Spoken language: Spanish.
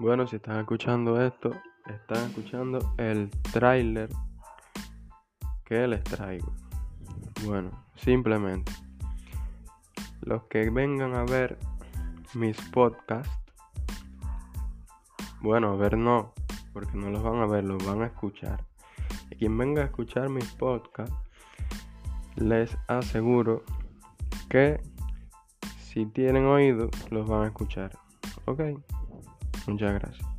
Bueno, si están escuchando esto, están escuchando el tráiler que les traigo. Bueno, simplemente los que vengan a ver mis podcasts, bueno, a ver no, porque no los van a ver, los van a escuchar. Y quien venga a escuchar mis podcasts, les aseguro que si tienen oído, los van a escuchar. Ok, muchas gracias.